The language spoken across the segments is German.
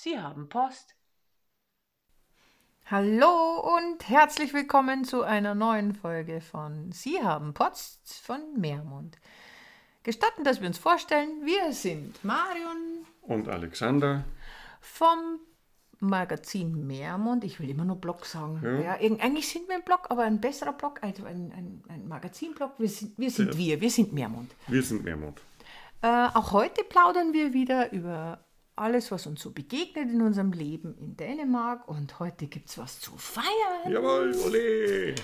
Sie haben Post. Hallo und herzlich willkommen zu einer neuen Folge von Sie haben Post von Meermund. Gestatten, dass wir uns vorstellen, wir sind Marion Und Alexander, vom Magazin Meermund. Ich will immer nur Blog sagen. Ja. Ja. eigentlich sind wir ein Blog, aber ein besserer Blog, also ein, ein, ein Magazinblog. Wir sind, wir, sind Ja. wir, wir sind Meermund. wir sind Meermond. Äh, auch heute plaudern wir wieder über alles, was uns so begegnet in unserem Leben in Dänemark. Und heute gibt es was zu feiern. Jawohl, ole!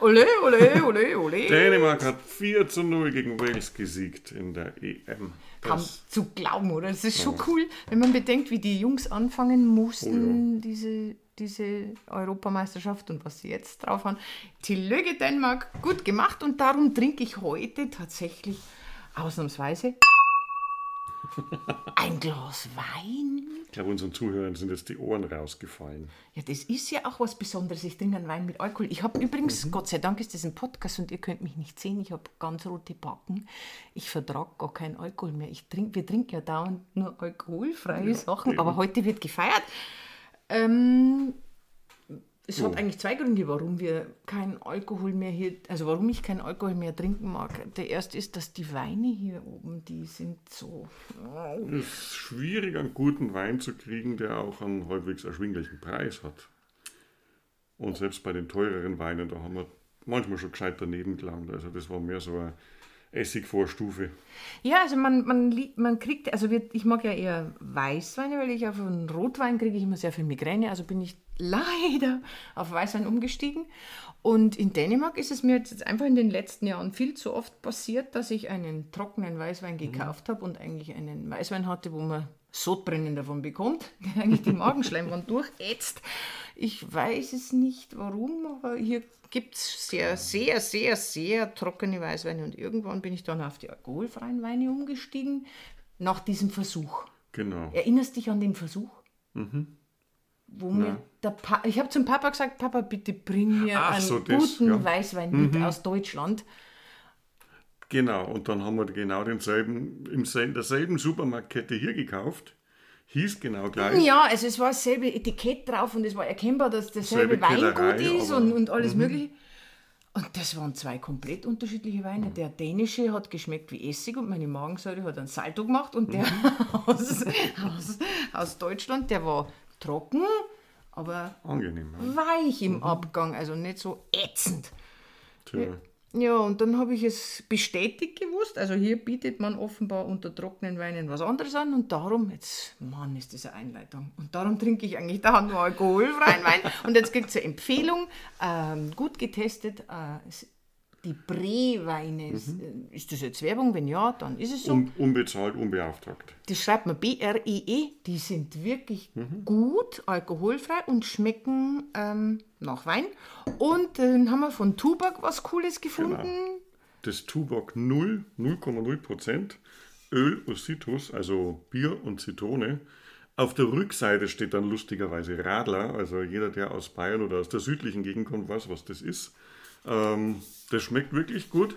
Ole, ole, ole, ole. Dänemark hat 4 zu 0 gegen Wales gesiegt in der EM. Kaum Das, zu glauben, oder? Das ist schon cool, wenn man bedenkt, wie die Jungs anfangen mussten, Oh diese, diese Europameisterschaft und was sie jetzt drauf haben. Tillöge Dänemark, gut gemacht und darum trinke ich heute tatsächlich ausnahmsweise ein Glas Wein. ich glaube, unseren Zuhörern sind jetzt die Ohren rausgefallen. Ja, das ist ja auch was Besonderes. Ich trinke einen Wein mit Alkohol. Ich habe übrigens, Gott sei Dank ist das ein Podcast und ihr könnt mich nicht sehen. Ich habe ganz rote Backen. Ich vertrage gar keinen Alkohol mehr. Ich trink, wir trinken ja dauernd nur alkoholfreie Sachen, aber heute wird gefeiert. Ähm, es hat Oh. eigentlich zwei Gründe, warum wir keinen Alkohol mehr hier, also warum ich keinen Alkohol mehr trinken mag. Der erste ist, dass die Weine hier oben, die sind so. Es ist schwierig, einen guten Wein zu kriegen, der auch einen halbwegs erschwinglichen Preis hat. Und selbst bei den teureren Weinen, da haben wir manchmal schon gescheit daneben gelangt. Also das war mehr so eine Essigvorstufe. Ja, also man, man, man kriegt, also wir, ich mag ja eher Weißweine, weil ich auf einen Rotwein kriege ich immer sehr viel Migräne, also bin ich leider auf Weißwein umgestiegen. Und in Dänemark ist es mir jetzt einfach in den letzten Jahren viel zu oft passiert, dass ich einen trockenen Weißwein gekauft habe und eigentlich einen Weißwein hatte, wo man Sodbrennen davon bekommt, der eigentlich die Magenschleimwand durchätzt. Ich weiß es nicht warum, aber hier gibt es sehr, sehr, sehr, sehr trockene Weißweine und irgendwann bin ich dann auf die alkoholfreien Weine umgestiegen, nach diesem Versuch. Genau. Erinnerst dich an den Versuch? Wo mir der pa ich habe zum Papa gesagt, Papa, bitte bring mir Ach einen so, das, guten ja. Weißwein mit aus Deutschland. Genau, und dann haben wir genau denselben, im sel- derselben Supermarktkette hier gekauft. Hieß genau gleich. Ja, also es war dasselbe Etikett drauf und es war erkennbar, dass dasselbe Selbe Weingut ist Mhm. und, und alles mögliche. Und das waren zwei komplett unterschiedliche Weine. Der dänische hat geschmeckt wie Essig und meine Magensäure hat einen Salto gemacht und der Mhm. aus, aus, aus Deutschland, der war trocken, aber Angenehm. Ja. weich Mhm. im Abgang, also nicht so ätzend. Tja. Ja, und dann habe ich es bestätigt gewusst. Also hier bietet man offenbar unter trockenen Weinen was anderes an und darum, jetzt, Mann, ist das eine Einleitung. Und darum trinke ich eigentlich da nur alkoholfreien Wein. Und jetzt gibt es eine Empfehlung, ähm, gut getestet, äh, die Bre-Weine. Äh, Ist das jetzt Werbung? Wenn ja, dann ist es so. Un unbezahlt, unbeauftragt. Das schreibt man B-R-E-E. Die sind wirklich gut, alkoholfrei und schmecken ähm, nach Wein. Und dann haben wir von Tubak was Cooles gefunden. Das Tubak 0, 0,0 Prozent. Öl und Citrus, also Bier und Zitrone. Auf der Rückseite steht dann lustigerweise Radler. Also jeder, der aus Bayern oder aus der südlichen Gegend kommt, weiß, was das ist. Ähm, das schmeckt wirklich gut.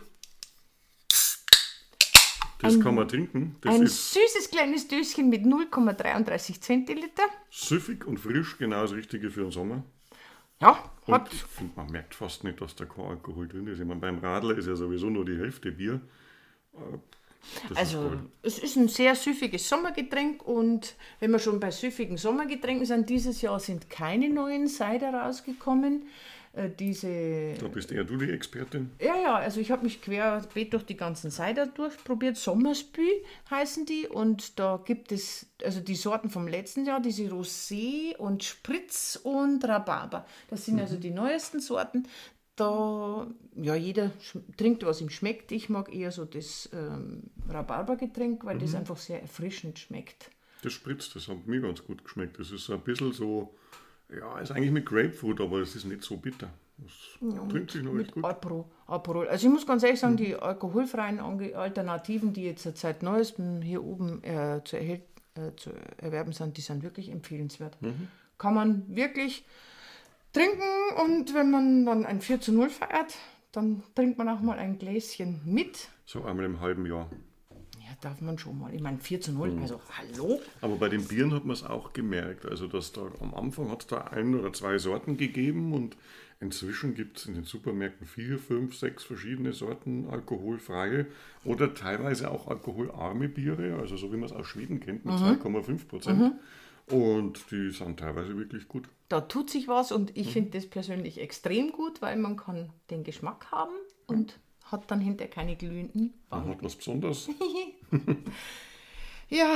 Das kann man trinken. Das Ein süßes kleines Döschen mit 0,33 Zentiliter. süffig und frisch, genau das Richtige für den Sommer. Ja, Und hat. ich finde, man merkt fast nicht, dass da kein Alkohol drin ist. Ich meine, beim Radler ist ja sowieso nur die Hälfte Bier. Äh, Das Also, ist es ist ein sehr süffiges Sommergetränk und wenn wir schon bei süffigen Sommergetränken sind, dieses Jahr sind keine neuen Cider rausgekommen. Äh, diese Da bist eher du die Expertin. Ja, ja, also ich habe mich querbeet durch die ganzen Cider durchprobiert. Sommersbü heißen die und da gibt es also die Sorten vom letzten Jahr, diese Rosé und Spritz und Rhabarber. Das sind also die neuesten Sorten. Da, ja, jeder trinkt, was ihm schmeckt. Ich mag eher so das ähm, Rhabarbergetränk, weil das einfach sehr erfrischend schmeckt. Das spritzt, das hat mir ganz gut geschmeckt. Das ist ein bisschen so, ja, ist eigentlich mit Grapefruit, aber es ist nicht so bitter. Das trinkt sich noch Mit gut. Alpro, Alprol. Also ich muss ganz ehrlich sagen, die alkoholfreien Alternativen, die jetzt seit neuestem hier oben äh, zu, erhält, äh, zu erwerben sind, die sind wirklich empfehlenswert. Kann man wirklich trinken und wenn man dann ein 4 zu 0 feiert, dann trinkt man auch mal ein Gläschen mit. So einmal im halben Jahr. Darf man schon mal. Ich meine, 4 zu 0, also hallo? Aber bei den Bieren hat man es auch gemerkt. Also, dass da am Anfang hat es da ein oder zwei Sorten gegeben und inzwischen gibt es in den Supermärkten vier, fünf, sechs verschiedene Sorten alkoholfreie oder teilweise auch alkoholarme Biere, also so wie man es aus Schweden kennt, mit 2,5 Prozent. Und die sind teilweise wirklich gut. Da tut sich was und ich finde das persönlich extrem gut, weil man kann den Geschmack haben und hat dann hinterher keine glühenden Man Wangen. hat was Besonderes. Ja,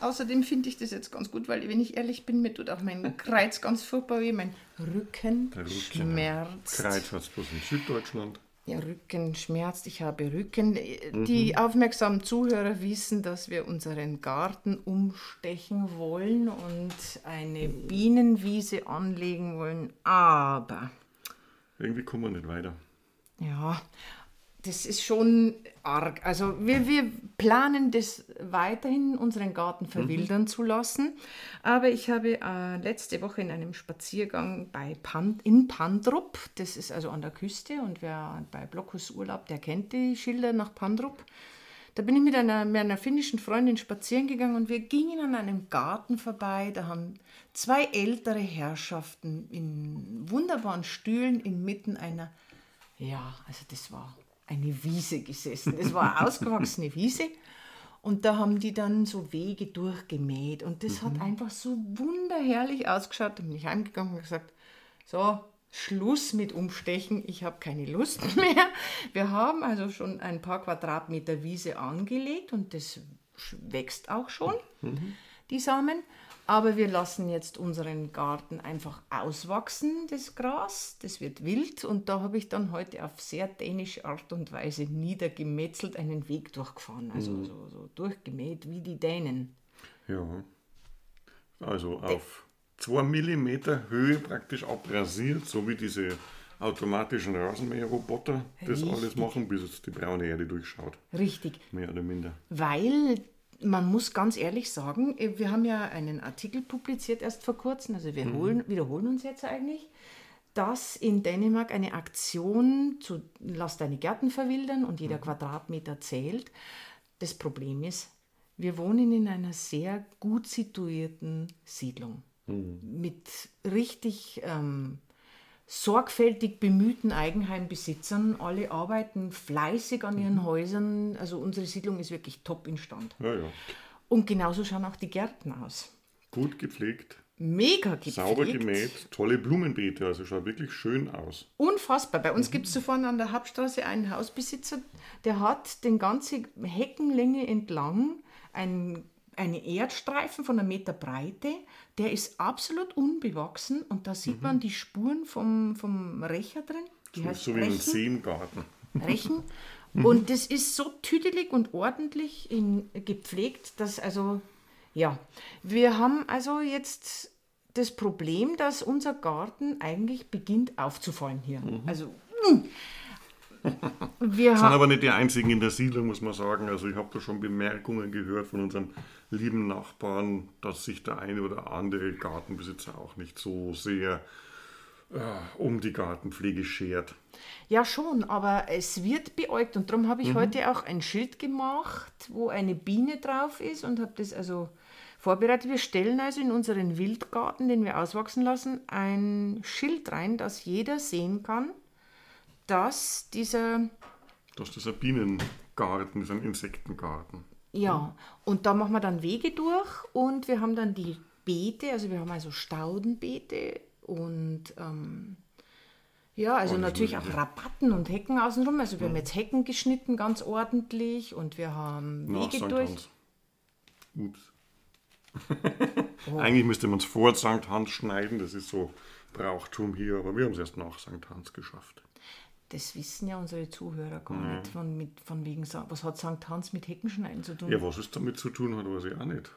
äh, außerdem finde ich das jetzt ganz gut, weil wenn ich ehrlich bin, mir tut auch mein Kreuz ganz furchtbar weh, mein Rücken, Der Rücken, schmerzt. Kreuz hat es bloß in Süddeutschland. Ja, Rücken schmerzt, ich habe Rücken. Die aufmerksamen Zuhörer wissen, dass wir unseren Garten umstechen wollen und eine Bienenwiese anlegen wollen. Aber, Irgendwie kommen wir nicht weiter. ja, das ist schon arg. Also wir, wir planen das weiterhin, unseren Garten verwildern zu lassen. Aber ich habe äh, letzte Woche in einem Spaziergang bei Pan, in Pandrup, das ist also an der Küste und wer bei Blockus Urlaub, der kennt die Schilder nach Pandrup. Da bin ich mit einer, mit einer finnischen Freundin spazieren gegangen und wir gingen an einem Garten vorbei. Da haben zwei ältere Herrschaften in wunderbaren Stühlen inmitten einer, ja, also das war eine Wiese gesessen. Das war eine ausgewachsene Wiese. Und da haben die dann so Wege durchgemäht. Und das hat einfach so wunderherrlich ausgeschaut. Da bin ich heimgegangen und gesagt, so, Schluss mit Umstechen, ich habe keine Lust mehr. Wir haben also schon ein paar Quadratmeter Wiese angelegt und das wächst auch schon, die Samen. Aber wir lassen jetzt unseren Garten einfach auswachsen, das Gras. Das wird wild und da habe ich dann heute auf sehr dänische Art und Weise niedergemetzelt einen Weg durchgefahren. Also so, so durchgemäht wie die Dänen. Ja. Also auf 2 mm Höhe praktisch abrasiert, so wie diese automatischen Rasenmäherroboter das Richtig. alles machen, bis es die braune Erde durchschaut. Richtig. Mehr oder minder. Weil man muss ganz ehrlich sagen, äh, wir haben ja einen Artikel publiziert erst vor kurzem, also wir holen, wiederholen uns jetzt eigentlich, dass in Dänemark eine Aktion zu Lass deine Gärten verwildern und jeder Quadratmeter zählt. Das Problem ist, wir wohnen in einer sehr gut situierten Siedlung mit richtig ähm, sorgfältig bemühten Eigenheimbesitzern. Alle arbeiten fleißig an ihren Häusern. Also unsere Siedlung ist wirklich top in Stand. Ja, ja. Und genauso schauen auch die Gärten aus. Gut gepflegt, Mega gepflegt. sauber gemäht, tolle Blumenbeete, also schaut wirklich schön aus. Unfassbar. Bei uns gibt es so vorne an der Hauptstraße einen Hausbesitzer, der hat den ganzen Heckenlänge entlang ein, einen Erdstreifen von einem Meter Breite. Der ist absolut unbewachsen und da sieht man die Spuren vom, vom Recher drin. Die heißt So wie im Rechen. Seengarten. Rechen. Und das ist so tüdelig und ordentlich in, gepflegt, dass also, ja, wir haben also jetzt das Problem, dass unser Garten eigentlich beginnt aufzufallen hier. Also, mm. Wir sind aber nicht die einzigen in der Siedlung, muss man sagen. Also ich habe da schon Bemerkungen gehört von unseren lieben Nachbarn, dass sich der eine oder andere Gartenbesitzer auch nicht so sehr äh, um die Gartenpflege schert. Ja, schon, aber es wird beäugt und darum habe ich heute auch ein Schild gemacht, wo eine Biene drauf ist und habe das also vorbereitet. Wir stellen also in unseren Wildgarten, den wir auswachsen lassen, ein Schild rein, dass jeder sehen kann, dass dieser, Das ist ein Bienengarten, das ist ein Insektengarten. ja, und da machen wir dann Wege durch und wir haben dann die Beete, also wir haben also Staudenbeete und ähm, ja, also Alles natürlich auch. Rabatten und Hecken außenrum. Also wir haben jetzt Hecken geschnitten, ganz ordentlich und wir haben Nach Wege St. durch. Hans. Ups. Eigentlich müsste man es vor St. Hans schneiden, das ist so Brauchtum hier, aber wir haben es erst nach St. Hans geschafft. Das wissen ja unsere Zuhörer gar nicht, von, mit, von wegen, was hat St. Hans mit Heckenschneiden zu tun? Ja, was es damit zu tun hat, weiß ich auch nicht.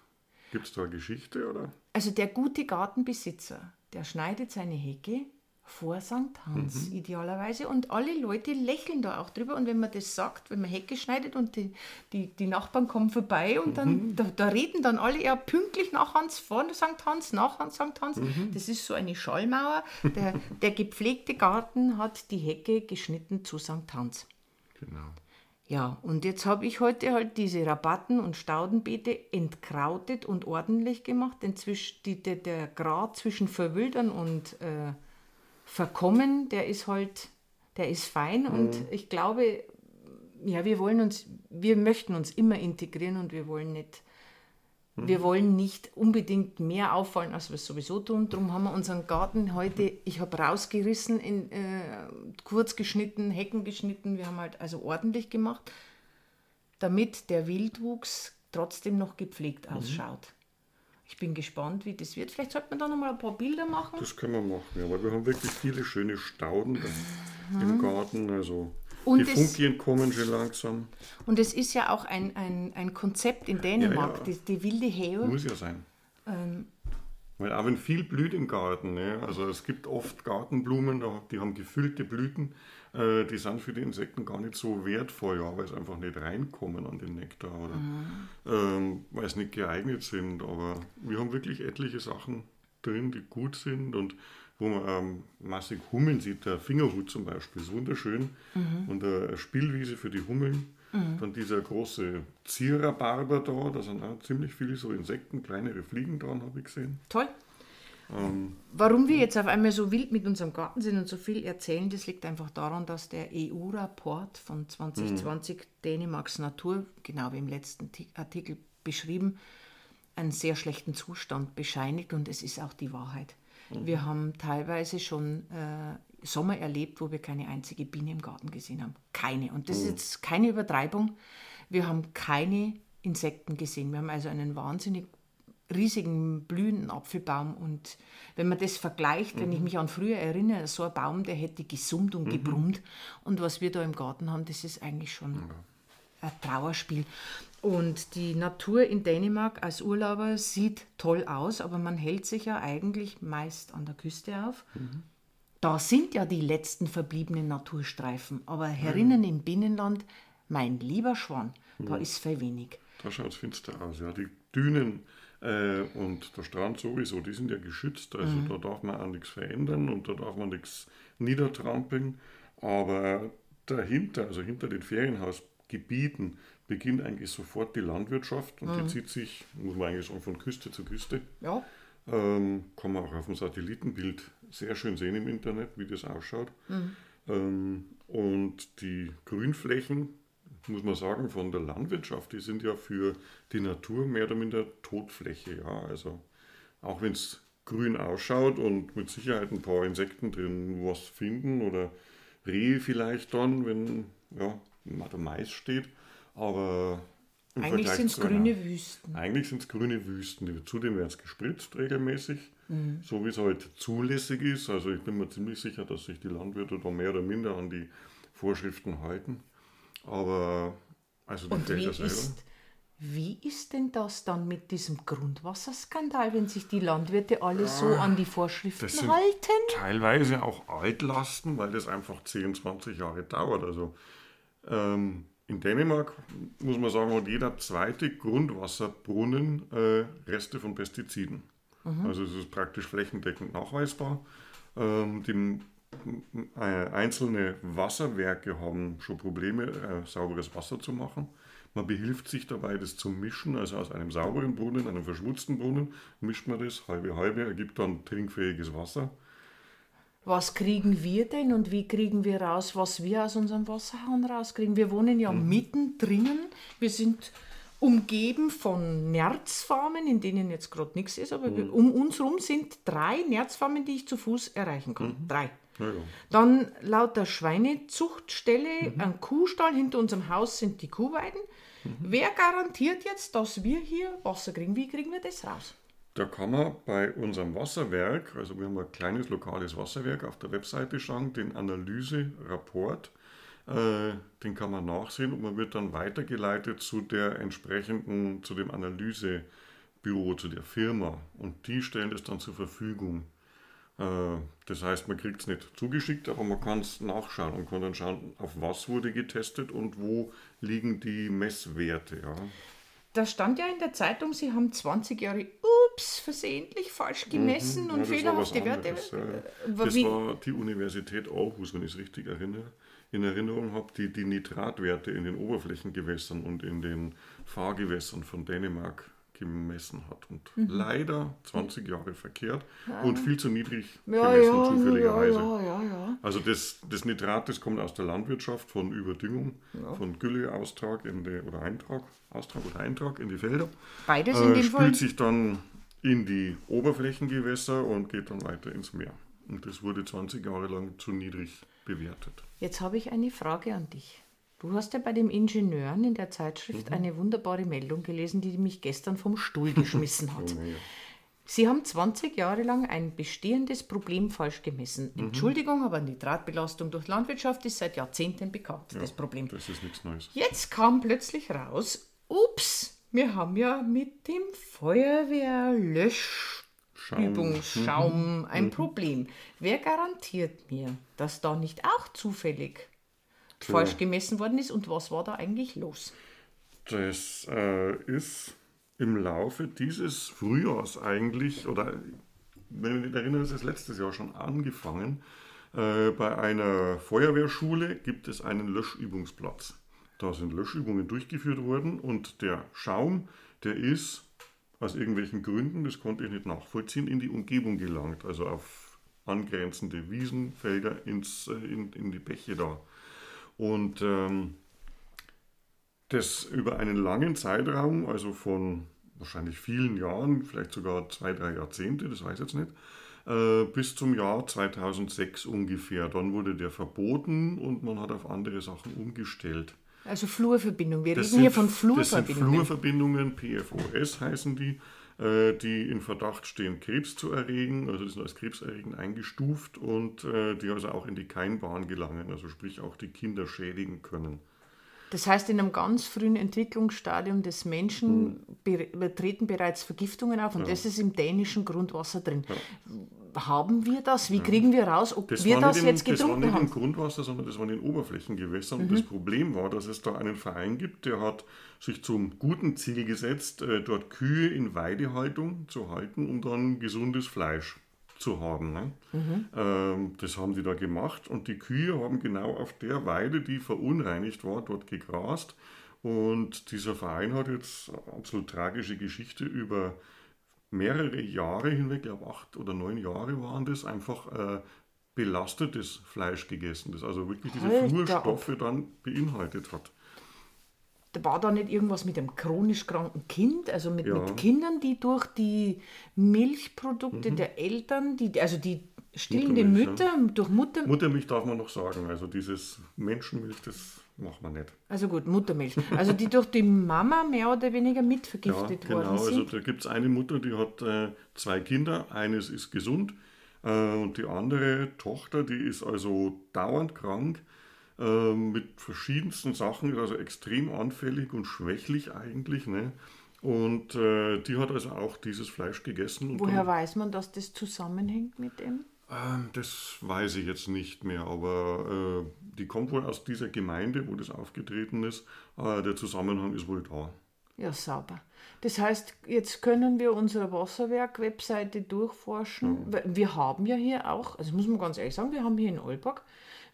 Gibt es da eine Geschichte oder? Also der gute Gartenbesitzer, der schneidet seine Hecke vor St. Hans idealerweise und alle Leute lächeln da auch drüber und wenn man das sagt, wenn man Hecke schneidet und die, die, die Nachbarn kommen vorbei und dann da, da reden dann alle ja pünktlich nach Hans vor St. Hans, nach Hans, St. Hans. Das ist so eine Schallmauer. Der, der gepflegte Garten hat die Hecke geschnitten zu St. Hans. Genau. Ja, und jetzt habe ich heute halt diese Rabatten und Staudenbeete entkrautet und ordentlich gemacht, denn zwisch, die, der, der Grad zwischen Verwildern und äh, Verkommen, der ist halt, der ist fein und ich glaube, ja, wir wollen uns, wir möchten uns immer integrieren und wir wollen nicht, wir wollen nicht unbedingt mehr auffallen, als wir es sowieso tun. Darum haben wir unseren Garten heute, ich habe rausgerissen, in, äh, kurz geschnitten, Hecken geschnitten. Wir haben halt also ordentlich gemacht, damit der Wildwuchs trotzdem noch gepflegt ausschaut. Ich bin gespannt, wie das wird. Vielleicht sollte man da noch mal ein paar Bilder machen. Das können wir machen, ja, weil wir haben wirklich viele schöne Stauden da im Garten. Also Und die Funkien kommen schon langsam. Und es ist ja auch ein, ein, ein Konzept in Dänemark, Ja, ja. Die, die wilde Heer. Muss ja sein. Ähm. Weil auch wenn viel blüht im Garten, ne? also es gibt oft Gartenblumen, die haben gefüllte Blüten, äh, die sind für die Insekten gar nicht so wertvoll, ja, weil sie einfach nicht reinkommen an den Nektar oder ähm, weil sie nicht geeignet sind. Aber wir haben wirklich etliche Sachen drin, die gut sind und wo man ähm, massig Hummeln sieht. Der Fingerhut zum Beispiel ist wunderschön und eine Spielwiese für die Hummeln. Dann dieser große Ziererbarber da, da sind auch ziemlich viele so Insekten, kleinere Fliegen dran, habe ich gesehen. Toll. Ähm, Warum wir jetzt auf einmal so wild mit unserem Garten sind und so viel erzählen, das liegt einfach daran, dass der EU-Rapport von 2020 Dänemarks Natur, genau wie im letzten Ti- Artikel beschrieben, einen sehr schlechten Zustand bescheinigt und es ist auch die Wahrheit. Wir haben teilweise schon äh, Sommer erlebt, wo wir keine einzige Biene im Garten gesehen haben. Keine. Und das ist jetzt keine Übertreibung. Wir haben keine Insekten gesehen. Wir haben also einen wahnsinnig riesigen blühenden Apfelbaum und wenn man das vergleicht, wenn ich mich an früher erinnere, so ein Baum, der hätte gesummt und gebrummt und was wir da im Garten haben, das ist eigentlich schon ein Trauerspiel. Und die Natur in Dänemark als Urlauber sieht toll aus, aber man hält sich ja eigentlich meist an der Küste auf. Da sind ja die letzten verbliebenen Naturstreifen, aber herinnen im Binnenland, mein lieber Schwan, da ist viel wenig. Da schaut es finster aus. Ja. Die Dünen äh, und der Strand sowieso, die sind ja geschützt. Also da darf man auch nichts verändern und da darf man nichts niedertrampeln. Aber dahinter, also hinter den Ferienhausgebieten, beginnt eigentlich sofort die Landwirtschaft und die zieht sich, muss man eigentlich sagen, von Küste zu Küste. Ja, Ähm, kann man auch auf dem Satellitenbild sehr schön sehen im Internet, wie das ausschaut. Ähm, und die Grünflächen, muss man sagen, von der Landwirtschaft, die sind ja für die Natur mehr oder minder Totfläche. Ja, also auch wenn es grün ausschaut und mit Sicherheit ein paar Insekten drin was finden oder Rehe vielleicht dann, wenn ja, der Mais steht. Aber eigentlich sind es einer- grüne Wüsten. eigentlich sind es grüne Wüsten. Zudem werden es gespritzt regelmäßig, Mhm. so wie es halt zulässig ist. Also ich bin mir ziemlich sicher, dass sich die Landwirte da mehr oder minder an die Vorschriften halten. Aber also Und wie ist, wie ist denn das dann mit diesem Grundwasserskandal, wenn sich die Landwirte alle so an die Vorschriften das sind halten? teilweise auch Altlasten, weil das einfach 10, 20 Jahre dauert. Also ähm, in Dänemark muss man sagen, hat jeder zweite Grundwasserbrunnen äh, Reste von Pestiziden. Also es ist praktisch flächendeckend nachweisbar. Ähm, die einzelne Wasserwerke haben schon Probleme, äh, sauberes Wasser zu machen. Man behilft sich dabei, das zu mischen, also aus einem sauberen Brunnen, einem verschmutzten Brunnen, mischt man das halbe halbe, ergibt dann trinkfähiges Wasser. Was kriegen wir denn und wie kriegen wir raus, was wir aus unserem Wasserhahn rauskriegen? Wir wohnen ja Mhm. mittendrin. Wir sind umgeben von Nerzfarmen, in denen jetzt gerade nichts ist, aber Mhm. um uns herum sind drei Nerzfarmen, die ich zu Fuß erreichen kann. Mhm. Drei. Ja. Dann lauter Schweinezuchtstelle, Mhm. ein Kuhstall hinter unserem Haus sind die Kuhweiden. Mhm. Wer garantiert jetzt, dass wir hier Wasser kriegen? Wie kriegen wir das raus? Da kann man bei unserem Wasserwerk, also wir haben ein kleines lokales Wasserwerk auf der Webseite schauen, den Analyserapport, äh, den kann man nachsehen und man wird dann weitergeleitet zu der entsprechenden, zu dem Analysebüro, zu der Firma und die stellen das dann zur Verfügung. Äh, Das heißt, man kriegt es nicht zugeschickt, aber man kann es nachschauen und kann dann schauen, auf was wurde getestet und wo liegen die Messwerte. Ja. Da stand ja in der Zeitung, Sie haben 20 Jahre, ups, versehentlich falsch gemessen Mhm. Ja, und fehlerhafte Werte. ja. Äh, Das wie- war die Universität Aarhus, wenn ich es richtig erinnere. in Erinnerung habe, die die Nitratwerte in den Oberflächengewässern und in den Fahrgewässern von Dänemark gemessen hat. Und Mhm. leider 20 Jahre verkehrt und viel zu niedrig Ja, gemessen, ja, ja, zufälligerweise. ja, ja, ja. Also das, das Nitrat, das kommt aus der Landwirtschaft von Überdüngung, von Gülleaustrag in die, oder Eintrag, Austrag oder Eintrag in die Felder. Beides in Äh, dem Fall. spült sich dann in die Oberflächengewässer und geht dann weiter ins Meer. Und das wurde 20 Jahre lang zu niedrig bewertet. Jetzt habe ich eine Frage an dich. Du hast ja bei den Ingenieuren in der Zeitschrift eine wunderbare Meldung gelesen, die mich gestern vom Stuhl geschmissen hat. Sie haben 20 Jahre lang ein bestehendes Problem falsch gemessen. Entschuldigung, aber Nitratbelastung durch Landwirtschaft ist seit Jahrzehnten bekannt, das Problem. Das ist nichts Neues. Jetzt kam plötzlich raus, ups, wir haben ja mit dem Feuerwehrlöschübungsschaum ein Problem. Wer garantiert mir, dass da nicht auch zufällig falsch gemessen worden ist und was war da eigentlich los? Das äh, ist im Laufe dieses Frühjahrs eigentlich, oder wenn ich mich nicht erinnere, ist es letztes Jahr schon angefangen. Äh, bei einer Feuerwehrschule gibt es einen Löschübungsplatz. Da sind Löschübungen durchgeführt worden und der Schaum, der ist aus irgendwelchen Gründen, das konnte ich nicht nachvollziehen, in die Umgebung gelangt, also auf angrenzende Wiesen, Felder, ins, äh, in, in die Bäche da. Und ähm, das über einen langen Zeitraum, also von wahrscheinlich vielen Jahren, vielleicht sogar zwei, drei Jahrzehnte, das weiß ich jetzt nicht, äh, bis zum Jahr 2006 ungefähr. Dann wurde der verboten und man hat auf andere Sachen umgestellt. Also Flurverbindung. Wir Das reden hier sind- von Das sind Flurverbindungen. Flurverbindungen, PFOS heißen die, die in Verdacht stehen, Krebs zu erregen. Also die sind als krebserregend eingestuft und äh, die also auch in die Keimbahn gelangen, also sprich auch die Kinder schädigen können. Das heißt, in einem ganz frühen Entwicklungsstadium des Menschen Hm. be treten bereits Vergiftungen auf und das ist im dänischen Grundwasser drin. Haben wir das? Wie kriegen wir raus, ob Das wir war das im, jetzt das war getrunken nicht im haben? Mhm. Grundwasser, sondern das waren in Oberflächengewässern. Und das Problem war, dass es da einen Verein gibt, der hat sich zum guten Ziel gesetzt, äh, dort Kühe in Weidehaltung zu halten, um dann gesundes Fleisch zu haben. Ne? Mhm. Ähm, das haben die da gemacht und die Kühe haben genau auf der Weide, die verunreinigt war, dort gegrast. Und dieser Verein hat jetzt eine absolut tragische Geschichte über mehrere Jahre hinweg, ich glaube acht oder neun Jahre waren das, einfach äh, belastetes Fleisch gegessen, das also wirklich diese Alter, Flurstoffe dann beinhaltet hat. Da war da nicht irgendwas mit einem chronisch kranken Kind, also mit, Ja. mit Kindern, die durch die Milchprodukte der Eltern, die, also die stillende Mhm. Mütter, durch Mutter, Muttermilch darf man noch sagen, also dieses Menschenmilch, das macht man nicht. also gut, Muttermilch, also die durch die Mama mehr oder weniger Ja, mitvergiftet genau, worden also sind. da gibt es eine Mutter, die hat äh, zwei Kinder, eines ist gesund äh, und die andere Tochter, die ist also dauernd krank äh, mit verschiedensten Sachen, also extrem anfällig und schwächlich eigentlich. Ne? Und äh, die hat also auch dieses Fleisch gegessen. Woher dann, weiß man, dass das zusammenhängt mit dem? ähm, das weiß ich jetzt nicht mehr, aber äh, die kommt wohl aus dieser Gemeinde, wo das aufgetreten ist. Äh, der Zusammenhang ist wohl da. Ja, sauber. Das heißt, jetzt können wir unsere Wasserwerk-Webseite durchforschen. weil Wir haben ja hier auch, also muss man ganz ehrlich sagen, wir haben hier in Olbach,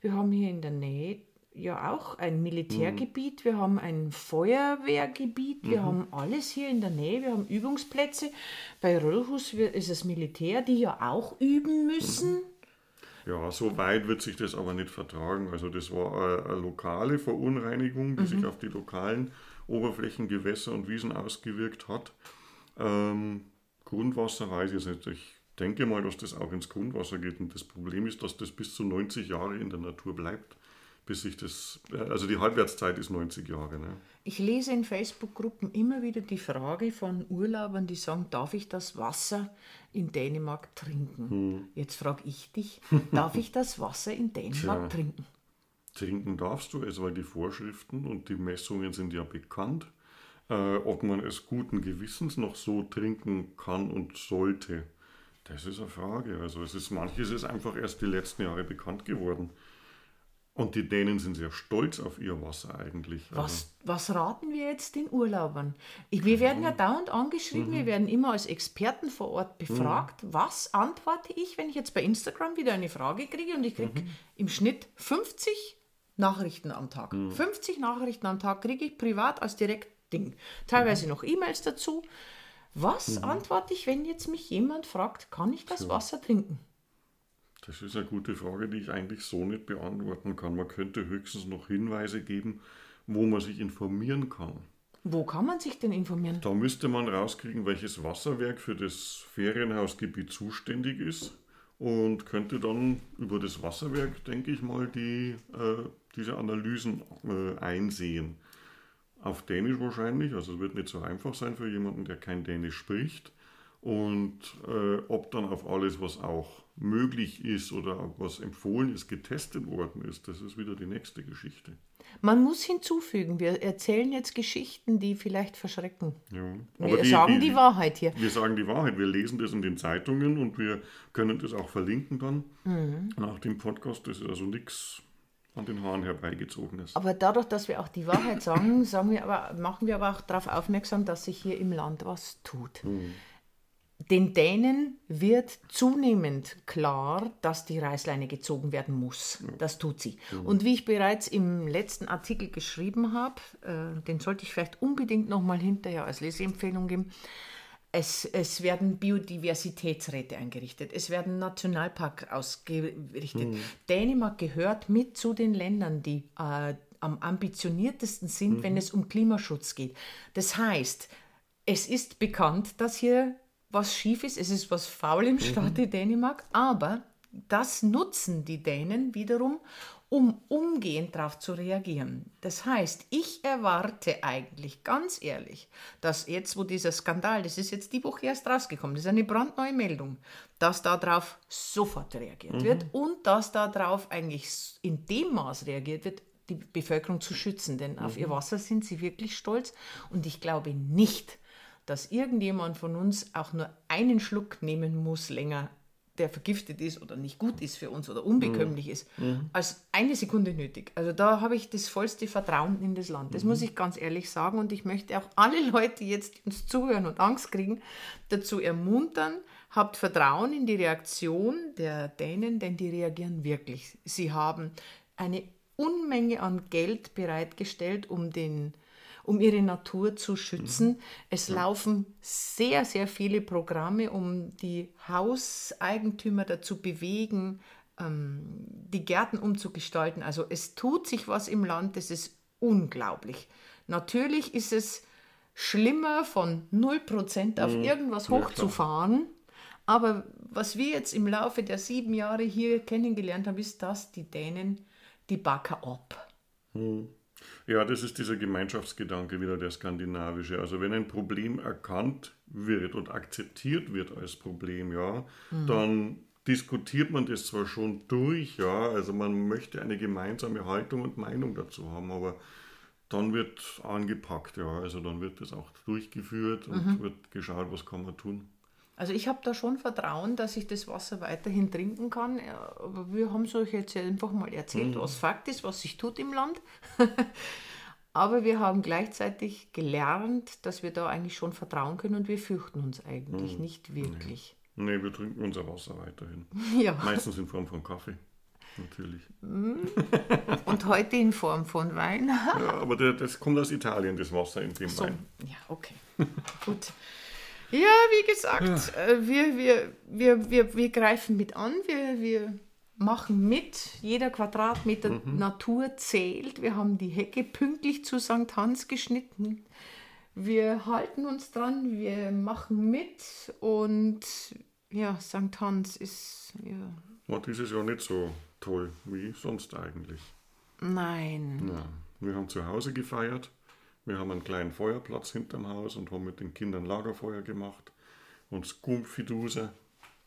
wir haben hier in der Nähe ja auch ein Militärgebiet, wir haben ein Feuerwehrgebiet, wir haben alles hier in der Nähe, wir haben Übungsplätze. Bei Röllhus wir- ist es Militär, die ja auch üben müssen. Ja, so weit wird sich das aber nicht vertragen. Also das war eine, eine lokale Verunreinigung, die sich auf die lokalen Oberflächengewässer und Wiesen ausgewirkt hat. Ähm, Grundwasser weiß ich jetzt nicht. Ich denke mal, dass das auch ins Grundwasser geht. Und das Problem ist, dass das bis zu 90 Jahre in der Natur bleibt. Bis sich das, äh, also die Halbwertszeit ist 90 Jahre. Ne? Ich lese in Facebook-Gruppen immer wieder die Frage von Urlaubern, die sagen, darf ich das Wasser in Dänemark trinken? Jetzt frage ich dich, darf ich das Wasser in Dänemark Tja. trinken? Trinken darfst du es, weil die Vorschriften und die Messungen sind ja bekannt. Äh, ob man es guten Gewissens noch so trinken kann und sollte, das ist eine Frage. Also es ist manches ist einfach erst die letzten Jahre bekannt geworden. Und die Dänen sind sehr stolz auf ihr Wasser eigentlich. Also, Was, was raten wir jetzt den Urlaubern? Ich, wir werden ja dauernd angeschrieben, wir werden immer als Experten vor Ort befragt. Was antworte ich, wenn ich jetzt bei Instagram wieder eine Frage kriege und ich kriege im Schnitt 50 Nachrichten am Tag. 50 Nachrichten am Tag kriege ich privat als Direktding. Teilweise noch E-Mails dazu. Was antworte ich, wenn jetzt mich jemand fragt, kann ich das Wasser trinken? Das ist eine gute Frage, die ich eigentlich so nicht beantworten kann. Man könnte höchstens noch Hinweise geben, wo man sich informieren kann. Wo kann man sich denn informieren? Da müsste man rauskriegen, welches Wasserwerk für das Ferienhausgebiet zuständig ist und könnte dann über das Wasserwerk, denke ich mal, die, äh, diese Analysen äh, einsehen. Auf Dänisch wahrscheinlich, also es wird nicht so einfach sein für jemanden, der kein Dänisch spricht. Und äh, ob dann auf alles, was auch möglich ist oder was empfohlen ist, getestet worden ist, das ist wieder die nächste Geschichte. Man muss hinzufügen, wir erzählen jetzt Geschichten, die vielleicht verschrecken. Ja. Wir sagen die, Wahrheit hier. Wir sagen die Wahrheit. Wir lesen das in den Zeitungen und wir können das auch verlinken dann Mhm. nach dem Podcast. Das ist also nichts an den Haaren herbeigezogenes. Aber dadurch, dass wir auch die Wahrheit sagen, sagen wir aber, machen wir aber auch darauf aufmerksam, dass sich hier im Land was tut. Den Dänen wird zunehmend klar, dass die Reißleine gezogen werden muss. Das tut sie. Und wie ich bereits im letzten Artikel geschrieben habe, äh, den sollte ich vielleicht unbedingt nochmal hinterher als Leseempfehlung geben, es, es werden Biodiversitätsräte eingerichtet, es werden Nationalparks ausgerichtet. Dänemark gehört mit zu den Ländern, die äh, am ambitioniertesten sind, wenn es um Klimaschutz geht. Das heißt, es ist bekannt, dass hier was schief ist, es ist was faul im Staate Dänemark, aber das nutzen die Dänen wiederum, um umgehend darauf zu reagieren. Das heißt, ich erwarte eigentlich ganz ehrlich, dass jetzt, wo dieser Skandal, das ist jetzt die Woche erst rausgekommen, das ist eine brandneue Meldung, dass darauf sofort reagiert wird und dass darauf eigentlich in dem Maß reagiert wird, die Bevölkerung zu schützen, denn auf ihr Wasser sind sie wirklich stolz. Und ich glaube nicht, dass irgendjemand von uns auch nur einen Schluck nehmen muss länger, der vergiftet ist oder nicht gut ist für uns oder unbekömmlich ist, als eine Sekunde nötig. Also da habe ich das vollste Vertrauen in das Land. Das muss ich ganz ehrlich sagen und ich möchte auch alle Leute jetzt, die uns zuhören und Angst kriegen, dazu ermuntern, habt Vertrauen in die Reaktion der Dänen, denn die reagieren wirklich. Sie haben eine Unmenge an Geld bereitgestellt, um den um ihre Natur zu schützen. Es laufen sehr, sehr viele Programme, um die Hauseigentümer dazu bewegen, ähm, die Gärten umzugestalten. Also es tut sich was im Land, das ist unglaublich. Natürlich ist es schlimmer, von 0% auf irgendwas Ja, klar. hochzufahren. Aber was wir jetzt im Laufe der sieben Jahre hier kennengelernt haben, ist, dass die Dänen die Backer ab. Ja, das ist dieser Gemeinschaftsgedanke wieder der skandinavische. Also wenn ein Problem erkannt wird und akzeptiert wird als Problem, ja, dann diskutiert man das zwar schon durch, ja, also man möchte eine gemeinsame Haltung und Meinung dazu haben, aber dann wird angepackt, ja, also dann wird das auch durchgeführt und wird geschaut, was kann man tun. Also ich habe da schon Vertrauen, dass ich das Wasser weiterhin trinken kann. Aber wir haben es euch jetzt einfach mal erzählt, was Fakt ist, was sich tut im Land. Aber wir haben gleichzeitig gelernt, dass wir da eigentlich schon vertrauen können und wir fürchten uns eigentlich nicht wirklich. Nee, wir trinken unser Wasser weiterhin. Ja. Meistens in Form von Kaffee, natürlich. Und heute in Form von Wein. Ja, aber das kommt aus Italien, das Wasser in dem So, Wein. ja, okay. Gut. Ja, wie gesagt, äh, wir, wir, wir, wir, wir greifen mit an, wir, wir machen mit. Jeder Quadratmeter Natur zählt. Wir haben die Hecke pünktlich zu St. Hans geschnitten. Wir halten uns dran, wir machen mit und ja, St. Hans ist, ja, War dieses Jahr nicht so toll wie sonst eigentlich. nein. Ja, wir haben zu Hause gefeiert. Wir haben einen kleinen Feuerplatz hinterm Haus und haben mit den Kindern Lagerfeuer gemacht und Skumfiduse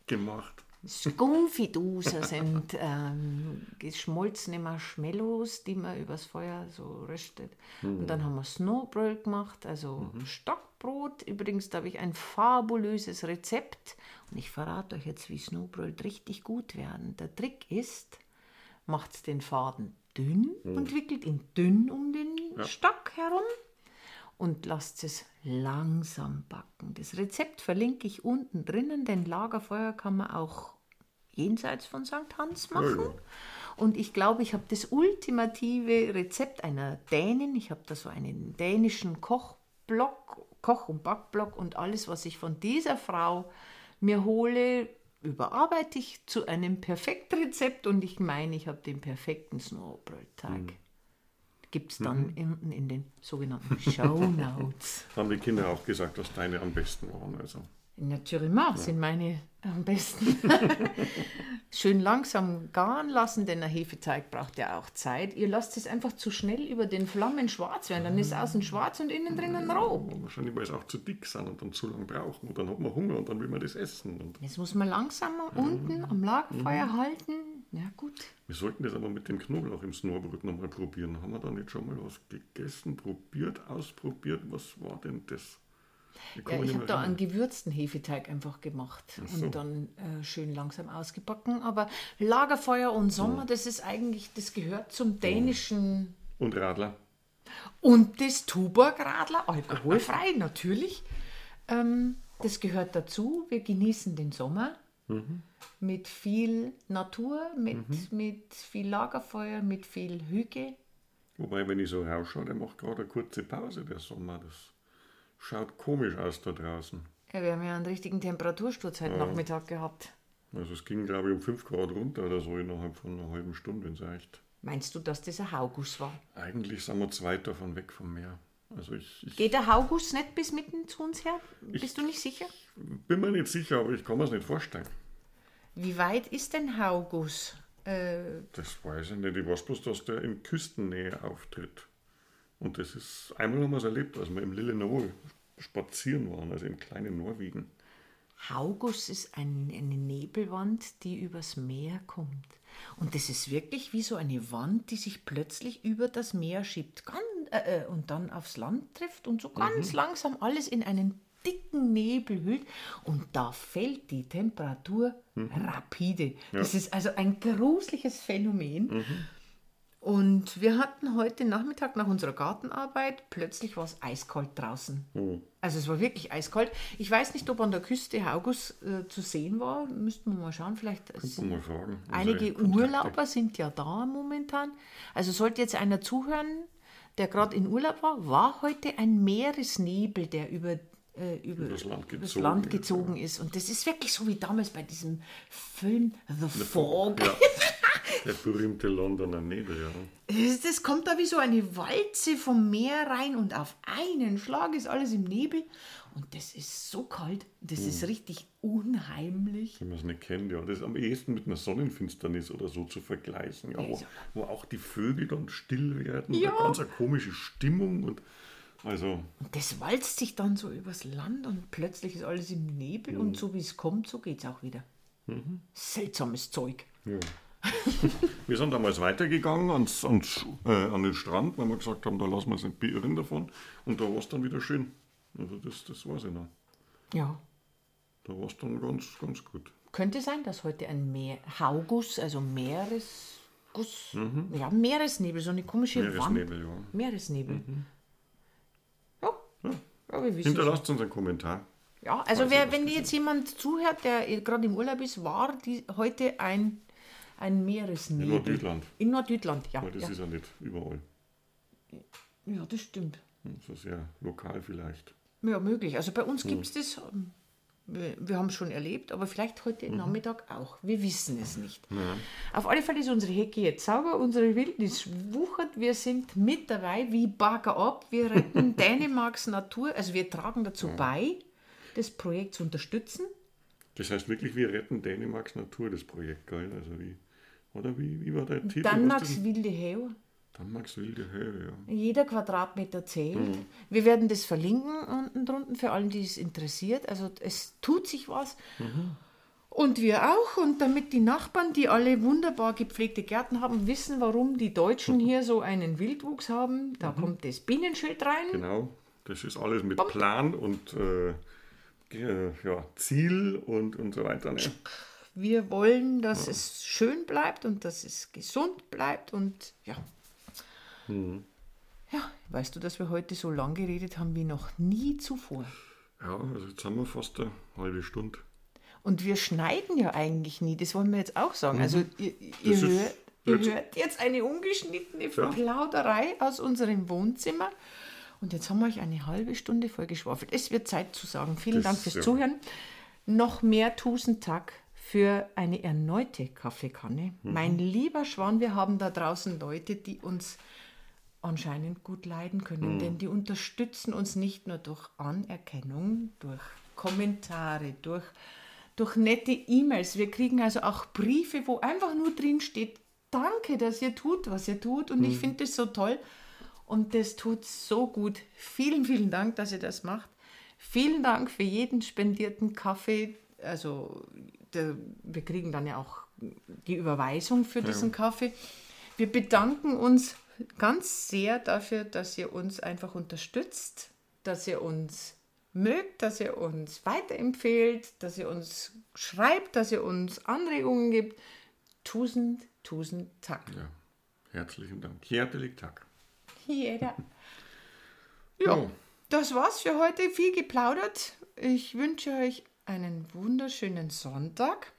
gemacht. Skumfiduser sind ähm, geschmolzene Marshmallows, die man übers Feuer so röstet. Und dann haben wir Snowbröl gemacht, also Stockbrot. Übrigens, da habe ich ein fabulöses Rezept. Und ich verrate euch jetzt, wie Snowbröl richtig gut werden. Der Trick ist, macht den Faden dünn und wickelt ihn dünn um den Stock herum und lasst es langsam backen. Das Rezept verlinke ich unten drinnen, denn Lagerfeuer kann man auch jenseits von St. Hans machen. ja. Und ich glaube, ich habe das ultimative Rezept einer Dänin. Ich habe da so einen dänischen Kochblock, Koch- und Backblock und alles, was ich von dieser Frau mir hole, überarbeite ich zu einem Perfektrezept und ich meine, ich habe den perfekten Snowball-Tag. Gibt es dann unten in den sogenannten Show Notes. Haben die Kinder auch gesagt, dass deine am besten waren. Also. Natürlich sind meine am besten. Schön langsam garen lassen, denn der Hefeteig braucht ja auch Zeit. Ihr lasst es einfach zu schnell über den Flammen schwarz werden, dann ist außen schwarz und innen drinnen roh. Wahrscheinlich, weil es auch zu dick sind und dann zu lang brauchen. Und dann hat man Hunger und dann will man das essen. Und Jetzt muss man langsamer unten am Lagerfeuer halten. Ja gut. wir sollten das aber mit dem Knoblauch im Snowbrot nochmal probieren. Haben wir da nicht schon mal was gegessen, probiert, ausprobiert? Was war denn das? Ich Ja, ich habe da einen erinnern. gewürzten Hefeteig einfach gemacht so. und dann äh, schön langsam ausgebacken. Aber Lagerfeuer und Sommer, das ist eigentlich, das gehört zum dänischen Und Radler. Und das Tuborg-Radler, alkoholfrei natürlich. Ähm, das gehört dazu. Wir genießen den Sommer mit viel Natur, mit, mit viel Lagerfeuer, mit viel Hüge. Wobei, wenn ich so rausschaue, der macht gerade eine kurze Pause, der Sommer. Das schaut komisch aus da draußen. Ja, wir haben ja einen richtigen Temperatursturz heute Nachmittag gehabt. Also es ging, glaube ich, um 5 Grad runter oder so innerhalb von einer halben Stunde, wenn es reicht. Meinst du, dass das ein Hauguss war? Eigentlich sind wir zwei davon weg vom Meer. Also ich, ich Geht der Hauguss nicht bis mitten zu uns her? Bist du nicht sicher? bin mir nicht sicher, aber ich kann mir es nicht vorstellen. Wie weit ist denn Hauguss? Äh, Das weiß ich nicht. Ich weiß bloß, dass der in Küstennähe auftritt. Und das ist, einmal haben wir es erlebt, als wir im Lillenol spazieren waren, also in kleinen Norwegen. Hauguss ist ein, eine Nebelwand, die übers Meer kommt. Und das ist wirklich wie so eine Wand, die sich plötzlich über das Meer schiebt ganz, äh, äh, und dann aufs Land trifft und so ganz langsam alles in einen dicken Nebel hüllt. Und da fällt die Temperatur rapide. Das ist also ein gruseliges Phänomen. Und wir hatten heute Nachmittag nach unserer Gartenarbeit plötzlich was eiskalt draußen. Also es war wirklich eiskalt. Ich weiß nicht, ob an der Küste Haugus äh, zu sehen war. Müssten wir mal schauen. Vielleicht mal fragen. einige Unsere Kontakte. Urlauber sind ja da momentan. Also sollte jetzt einer zuhören, der gerade in Urlaub war, war heute ein Meeresnebel, der über, äh, über Übers Land übers gezogen Land ist, gezogen ist. Und das ist wirklich so wie damals bei diesem Film The Fog. Ja, der berühmte Londoner Nebel, ja. Das, das kommt da wie so eine Walze vom Meer rein und auf einen Schlag ist alles im Nebel. Und das ist so kalt, das ist Hm. richtig unheimlich. Wenn man es nicht kennt, ja. Das ist am ehesten mit einer Sonnenfinsternis oder so zu vergleichen. Ja, wo, wo auch die Vögel dann still werden. Ja. Eine ganz eine komische Stimmung. Und also, Und das walzt sich dann so übers Land und plötzlich ist alles im Nebel Hm. und so wie es kommt, so geht es auch wieder. Mhm. Seltsames Zeug. ja. wir sind damals weitergegangen ans, ans, äh, an den Strand, weil wir gesagt haben, da lassen wir uns nicht beirren davon. Und da war es dann wieder schön. Also das, das weiß ich noch. Ja. Da war es dann ganz, ganz gut. Könnte sein, dass heute ein Meer Hauguss, also Meeresguss, ja, Meeresnebel, so eine komische Wand. Mhm. Meeresnebel, ja. Meeresnebel. Ja. Ja, wir wissen Hinterlasst uns einen Kommentar. Ja, also wer, wenn jetzt jemand zuhört, der gerade im Urlaub ist, war die, heute ein, ein Meeresnebel. In Nordjütland. In Nordjütland, ja. Weil das Ja, ist ja nicht überall. ja, das stimmt. So sehr lokal vielleicht. Ja, möglich. Also bei uns gibt es das. Wir, wir haben es schon erlebt, aber vielleicht heute Nachmittag auch. Wir wissen es nicht. Auf alle Fälle ist unsere Hecke jetzt sauber, unsere Wildnis wuchert. Wir sind mit dabei, wie Bagger ab. Wir retten Dänemarks Natur. Also wir tragen dazu bei, das Projekt zu unterstützen. Das heißt wirklich, wir retten Dänemarks Natur, das Projekt, gell? Also wie, oder wie, wie war der Titel? Danmarks Was wilde Heu. denn? Danmarks wilde Höhe, ja. Jeder Quadratmeter zählt. Wir werden das verlinken unten drunter für alle, die es interessiert. Also es tut sich was. Und wir auch. Und damit die Nachbarn, die alle wunderbar gepflegte Gärten haben, wissen, warum die Deutschen hier so einen Wildwuchs haben, da kommt das Bienenschild rein. Genau, das ist alles mit Plan und äh, ge- ja, Ziel und, und so weiter. Ne? Wir wollen, dass es schön bleibt und dass es gesund bleibt. Und ja. Ja, weißt du, dass wir heute so lang geredet haben wie noch nie zuvor? Ja, also jetzt haben wir fast eine halbe Stunde. Und wir schneiden ja eigentlich nie, das wollen wir jetzt auch sagen. Also ihr, ihr hört, Ihr hört jetzt eine ungeschnittene Plauderei aus unserem Wohnzimmer. Und jetzt haben wir euch eine halbe Stunde vollgeschwafelt. Es wird Zeit zu sagen. Vielen Das- Dank fürs ja. Zuhören. Noch mehr Tusentag für eine erneute Kaffeekanne. Mhm. Mein lieber Schwan, wir haben da draußen Leute, die uns anscheinend gut leiden können, Mhm. denn die unterstützen uns nicht nur durch Anerkennung, durch Kommentare, durch, durch nette E-Mails. Wir kriegen also auch Briefe, wo einfach nur drin steht, danke, dass ihr tut, was ihr tut. Und ich finde das so toll. Und das tut so gut. Vielen, vielen Dank, dass ihr das macht. Vielen Dank für jeden spendierten Kaffee. Also der, wir kriegen dann ja auch die Überweisung für diesen Kaffee. Wir bedanken uns ganz sehr dafür, dass ihr uns einfach unterstützt, dass ihr uns mögt, dass ihr uns weiterempfehlt, dass ihr uns schreibt, dass ihr uns Anregungen gibt. Tausend, tausend Dank. Ja, herzlichen Dank. Herzlichen Dank. Jeder. Ja. Ja, das war's für heute. Viel geplaudert. Ich wünsche euch einen wunderschönen Sonntag.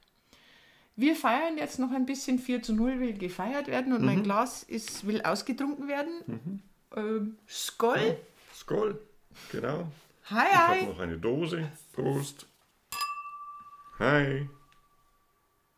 Wir feiern jetzt noch ein bisschen 4 zu 0 will gefeiert werden und mein Glas ist, will ausgetrunken werden. Ähm, Skoll. Skoll. Genau. Hi, Ich hi. habe noch eine Dose. Prost. Hi.